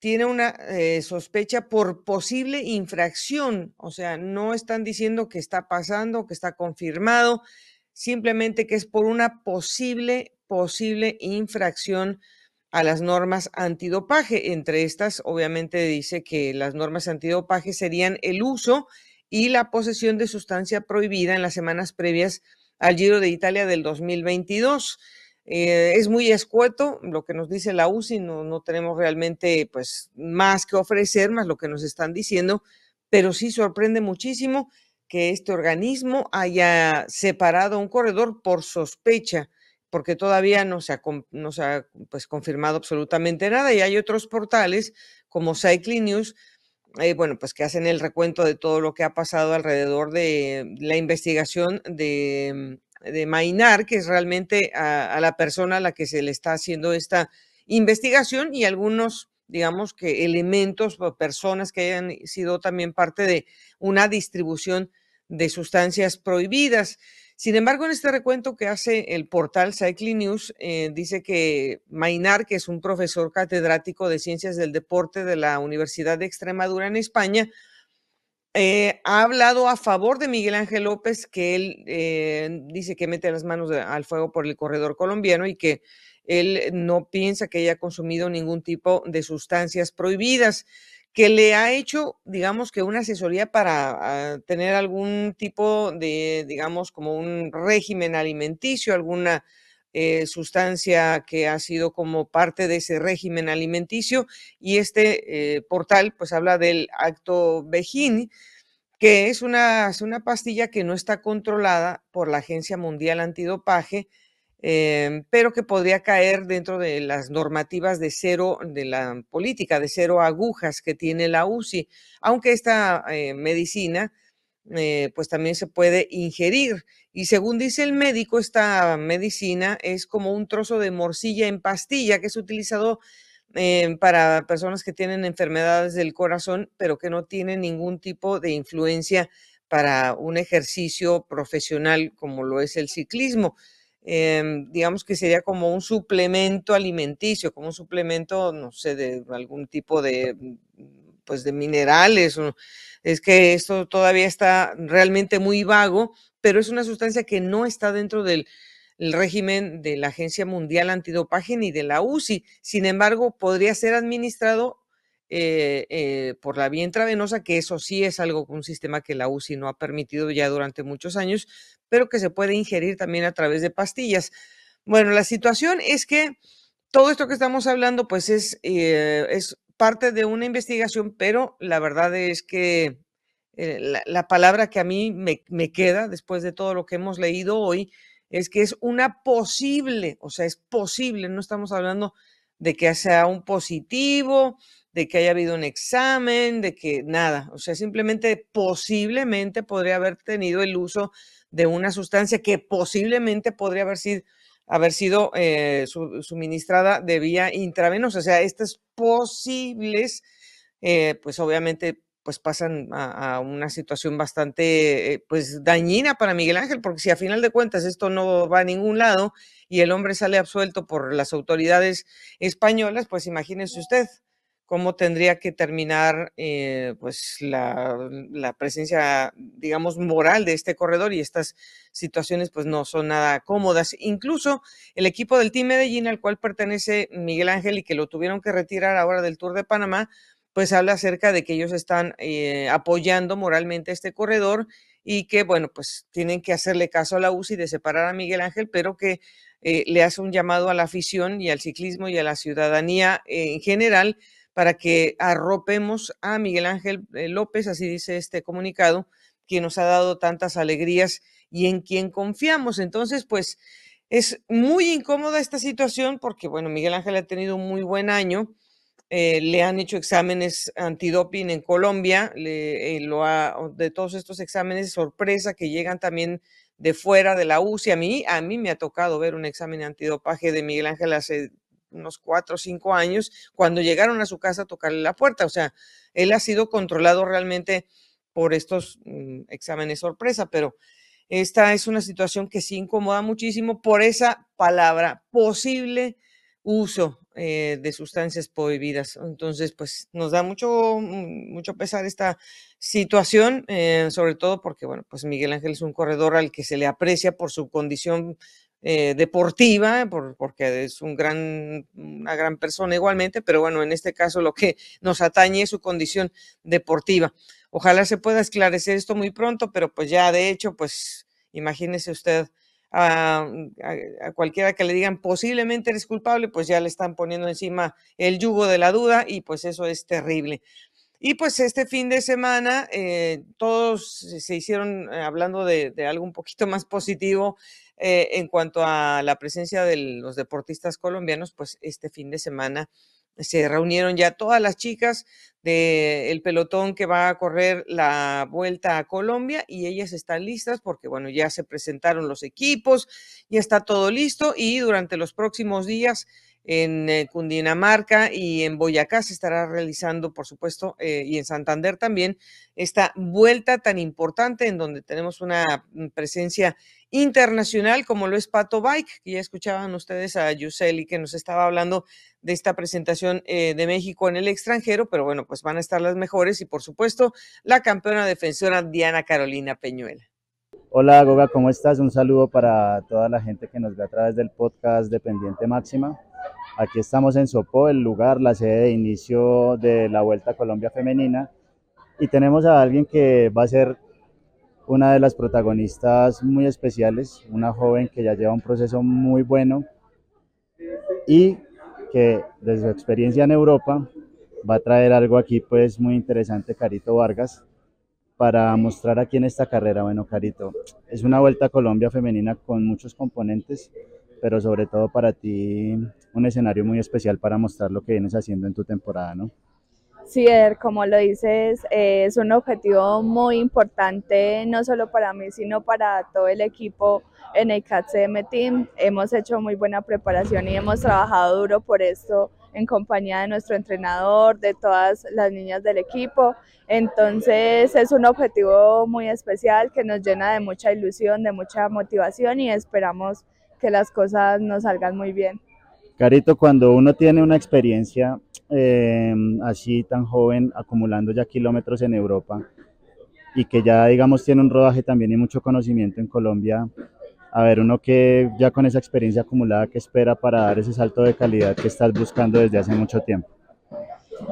S2: tiene una eh, sospecha por posible infracción, o sea, no están diciendo que está pasando, que está confirmado, simplemente que es por una posible, posible infracción a las normas antidopaje. Entre estas, obviamente dice que las normas antidopaje serían el uso y la posesión de sustancia prohibida en las semanas previas al Giro de Italia del 2022. Eh, es muy escueto lo que nos dice la UCI, no, no tenemos realmente pues más que ofrecer, más lo que nos están diciendo, pero sí sorprende muchísimo que este organismo haya separado un corredor por sospecha, porque todavía no se ha, no se ha pues, confirmado absolutamente nada. Y hay otros portales como Cycling News, eh, bueno, pues que hacen el recuento de todo lo que ha pasado alrededor de la investigación de, de Mainar, que es realmente a, la persona a la que se le está haciendo esta investigación y algunos digamos que elementos o personas que hayan sido también parte de una distribución de sustancias prohibidas. Sin embargo, en este recuento que hace el portal Cycling News, eh, dice que Mainar, que es un profesor catedrático de ciencias del deporte de la Universidad de Extremadura en España, eh, ha hablado a favor de Miguel Ángel López, que él eh, dice que mete las manos al fuego por el corredor colombiano y que él no piensa que haya consumido ningún tipo de sustancias prohibidas que le ha hecho, digamos que una asesoría para ah, tener algún tipo de, digamos, como un régimen alimenticio, alguna eh, sustancia que ha sido como parte de ese régimen alimenticio. Y este eh, portal, pues habla del acto Bejín, que es una, una pastilla que no está controlada por la Agencia Mundial Antidopaje, Em, pero que podría caer dentro de las normativas de cero, de la política de cero agujas que tiene la UCI, aunque esta eh, medicina eh, pues también se puede ingerir. Y según dice el médico, esta medicina es como un trozo de morcilla en pastilla que es utilizado em, para personas que tienen enfermedades del corazón, pero que no tienen ningún tipo de influencia para un ejercicio profesional como lo es el ciclismo. Em, digamos que sería como un suplemento alimenticio, como un suplemento, no sé, de algún tipo de, pues de minerales. Es que esto todavía está realmente muy vago, pero es una sustancia que no está dentro del régimen de la Agencia Mundial Antidopaje ni de la UCI. Sin embargo, podría ser administrado eh, eh, por la vía intravenosa, que eso sí es algo, un sistema que la UCI no ha permitido ya durante muchos años, pero que se puede ingerir también a través de pastillas. Bueno, la situación es que todo esto que estamos hablando, pues es, eh, es parte de una investigación, pero la verdad es que la, palabra que a mí me, me queda después de todo lo que hemos leído hoy es que es una posible, o sea, es posible, no estamos hablando de que sea un positivo, de que haya habido un examen, de que nada, o sea, simplemente posiblemente podría haber tenido el uso de una sustancia que posiblemente podría haber sido, haber sido eh, suministrada de vía intravenosa. O sea, estas posibles, eh, pues obviamente pues pasan a, una situación bastante eh, pues dañina para Miguel Ángel, porque si a final de cuentas esto no va a ningún lado y el hombre sale absuelto por las autoridades españolas, pues imagínese usted cómo tendría que terminar eh, pues la, la, presencia, digamos, moral de este corredor y estas situaciones pues no son nada cómodas. Incluso el equipo del Team Medellín al cual pertenece Miguel Ángel y que lo tuvieron que retirar ahora del Tour de Panamá, pues habla acerca de que ellos están eh, apoyando moralmente a este corredor y que, bueno, pues tienen que hacerle caso a la UCI de separar a Miguel Ángel, pero que eh, le hace un llamado a la afición y al ciclismo y a la ciudadanía en general para que arropemos a Miguel Ángel eh, López, así dice este comunicado, quien nos ha dado tantas alegrías y en quien confiamos. Entonces, pues es muy incómoda esta situación porque, bueno, Miguel Ángel ha tenido un muy buen año. Eh, le han hecho exámenes antidoping en Colombia, le, eh, lo ha, de todos estos exámenes, sorpresa que llegan también de fuera de la UCI. A mí, a mí me ha tocado ver un examen antidopaje de Miguel Ángel hace unos cuatro o cinco años, cuando llegaron a su casa a tocarle la puerta. O sea, él ha sido controlado realmente por estos mm, exámenes sorpresa, pero esta es una situación que sí incomoda muchísimo por esa palabra, posible uso eh, de sustancias prohibidas. Entonces, pues nos da mucho, mm, mucho pesar esta situación, eh, sobre todo porque, bueno, pues Miguel Ángel es un corredor al que se le aprecia por su condición eh, deportiva, porque es un gran, una gran persona igualmente, pero bueno, en este caso lo que nos atañe es su condición deportiva. Ojalá se pueda esclarecer esto muy pronto, pero pues ya de hecho, pues imagínese usted a, a, cualquiera que le digan posiblemente eres culpable, pues ya le están poniendo encima el yugo de la duda y pues eso es terrible. Y pues este fin de semana eh, todos se hicieron, eh, hablando de, algo un poquito más positivo eh, en cuanto a la presencia de los deportistas colombianos, pues este fin de semana se reunieron ya todas las chicas del pelotón que va a correr la vuelta a Colombia y ellas están listas porque, bueno, ya se presentaron los equipos, ya está todo listo y durante los próximos días en eh, Cundinamarca y en Boyacá se estará realizando, por supuesto, eh, y en Santander también, esta vuelta tan importante en donde tenemos una mm, presencia internacional como lo es Pato Bike, que ya escuchaban ustedes a Yuseli que nos estaba hablando de esta presentación eh, de México en el extranjero, pero bueno, pues van a estar las mejores y por supuesto la campeona defensora Diana Carolina Peñuela.
S10: Hola Goga, ¿cómo estás? Un saludo para toda la gente que nos ve a través del podcast Dependiente Máxima. Aquí estamos en Sopó, el lugar, la sede de inicio de la Vuelta a Colombia Femenina. Y tenemos a alguien que va a ser una de las protagonistas muy especiales, una joven que ya lleva un proceso muy bueno y que desde su experiencia en Europa va a traer algo aquí pues muy interesante, Carito Vargas, para mostrar aquí en esta carrera. Bueno, Carito, es una vuelta a Colombia femenina con muchos componentes, pero sobre todo para ti un escenario muy especial para mostrar lo que vienes haciendo en tu temporada, ¿no?
S11: Sí, como lo dices, eh, es un objetivo muy importante, no solo para mí, sino para todo el equipo en el CATCM Team. Hemos hecho muy buena preparación y hemos trabajado duro por esto en compañía de nuestro entrenador, de todas las niñas del equipo. Entonces es un objetivo muy especial que nos llena de mucha ilusión, de mucha motivación y esperamos que las cosas nos salgan muy bien.
S10: Carito, cuando uno tiene una experiencia eh, así tan joven, acumulando ya kilómetros en Europa y que ya, digamos, tiene un rodaje también y mucho conocimiento en Colombia, a ver, uno que ya con esa experiencia acumulada, ¿qué espera para dar ese salto de calidad que estás buscando desde hace mucho tiempo?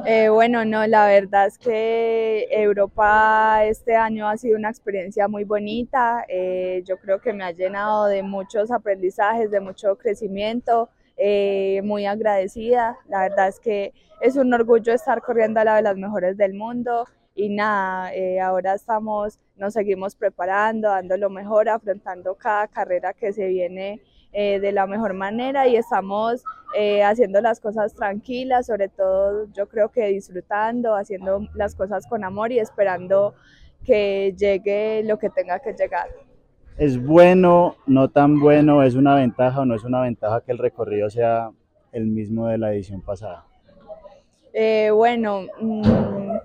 S11: Eh, bueno, no, la verdad es que Europa este año ha sido una experiencia muy bonita. Eh, yo creo que me ha llenado de muchos aprendizajes, de mucho crecimiento. Eh, muy agradecida. La verdad es que es un orgullo estar corriendo a la de las mejores del mundo y nada, ahora estamos, nos seguimos preparando, dando lo mejor, afrontando cada carrera que se viene eh, de la mejor manera y estamos haciendo las cosas tranquilas, sobre todo yo creo que disfrutando, haciendo las cosas con amor y esperando que llegue lo que tenga que llegar
S10: es bueno, no tan bueno, es una ventaja o no es una ventaja que el recorrido sea el mismo de la edición pasada?
S11: Eh, bueno, mm,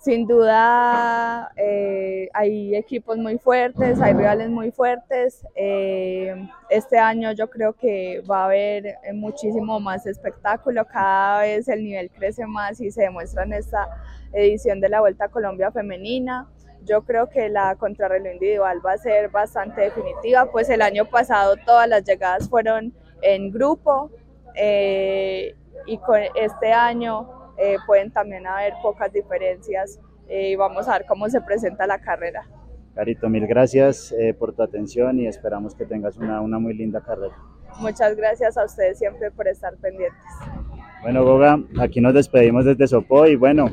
S11: sin duda eh, hay equipos muy fuertes, hay rivales muy fuertes. Eh, este año yo creo que va a haber muchísimo más espectáculo, cada vez el nivel crece más y se demuestra en esta edición de la Vuelta a Colombia Femenina. Yo creo que la contrarreloj individual va a ser bastante definitiva, pues el año pasado todas las llegadas fueron en grupo eh, y con este año eh, pueden también haber pocas diferencias eh, y vamos a ver cómo se presenta la carrera.
S10: Carito, mil gracias por tu atención y esperamos que tengas una, una muy linda carrera.
S11: Muchas gracias a ustedes siempre por estar pendientes.
S10: Bueno, Goga, aquí nos despedimos desde Sopó y bueno,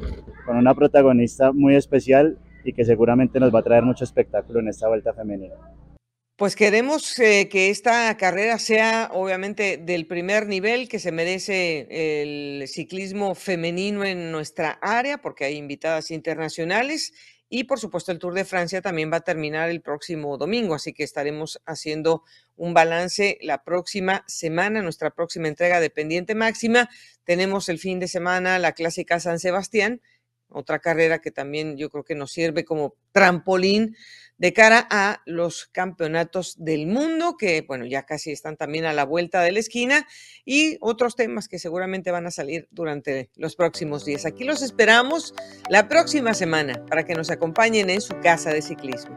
S10: con una protagonista muy especial, y que seguramente nos va a traer mucho espectáculo en esta vuelta femenina.
S2: Pues queremos eh, que esta carrera sea obviamente del primer nivel que se merece el ciclismo femenino en nuestra área, porque hay invitadas internacionales y por supuesto el Tour de Francia también va a terminar el próximo domingo, así que estaremos haciendo un balance la próxima semana, nuestra próxima entrega de pendiente máxima. Tenemos el fin de semana la clásica San Sebastián otra carrera que también yo creo que nos sirve como trampolín de cara a los campeonatos del mundo, que bueno, ya casi están también a la vuelta de la esquina, y otros temas que seguramente van a salir durante los próximos días. Aquí los esperamos la próxima semana para que nos acompañen en su casa de ciclismo.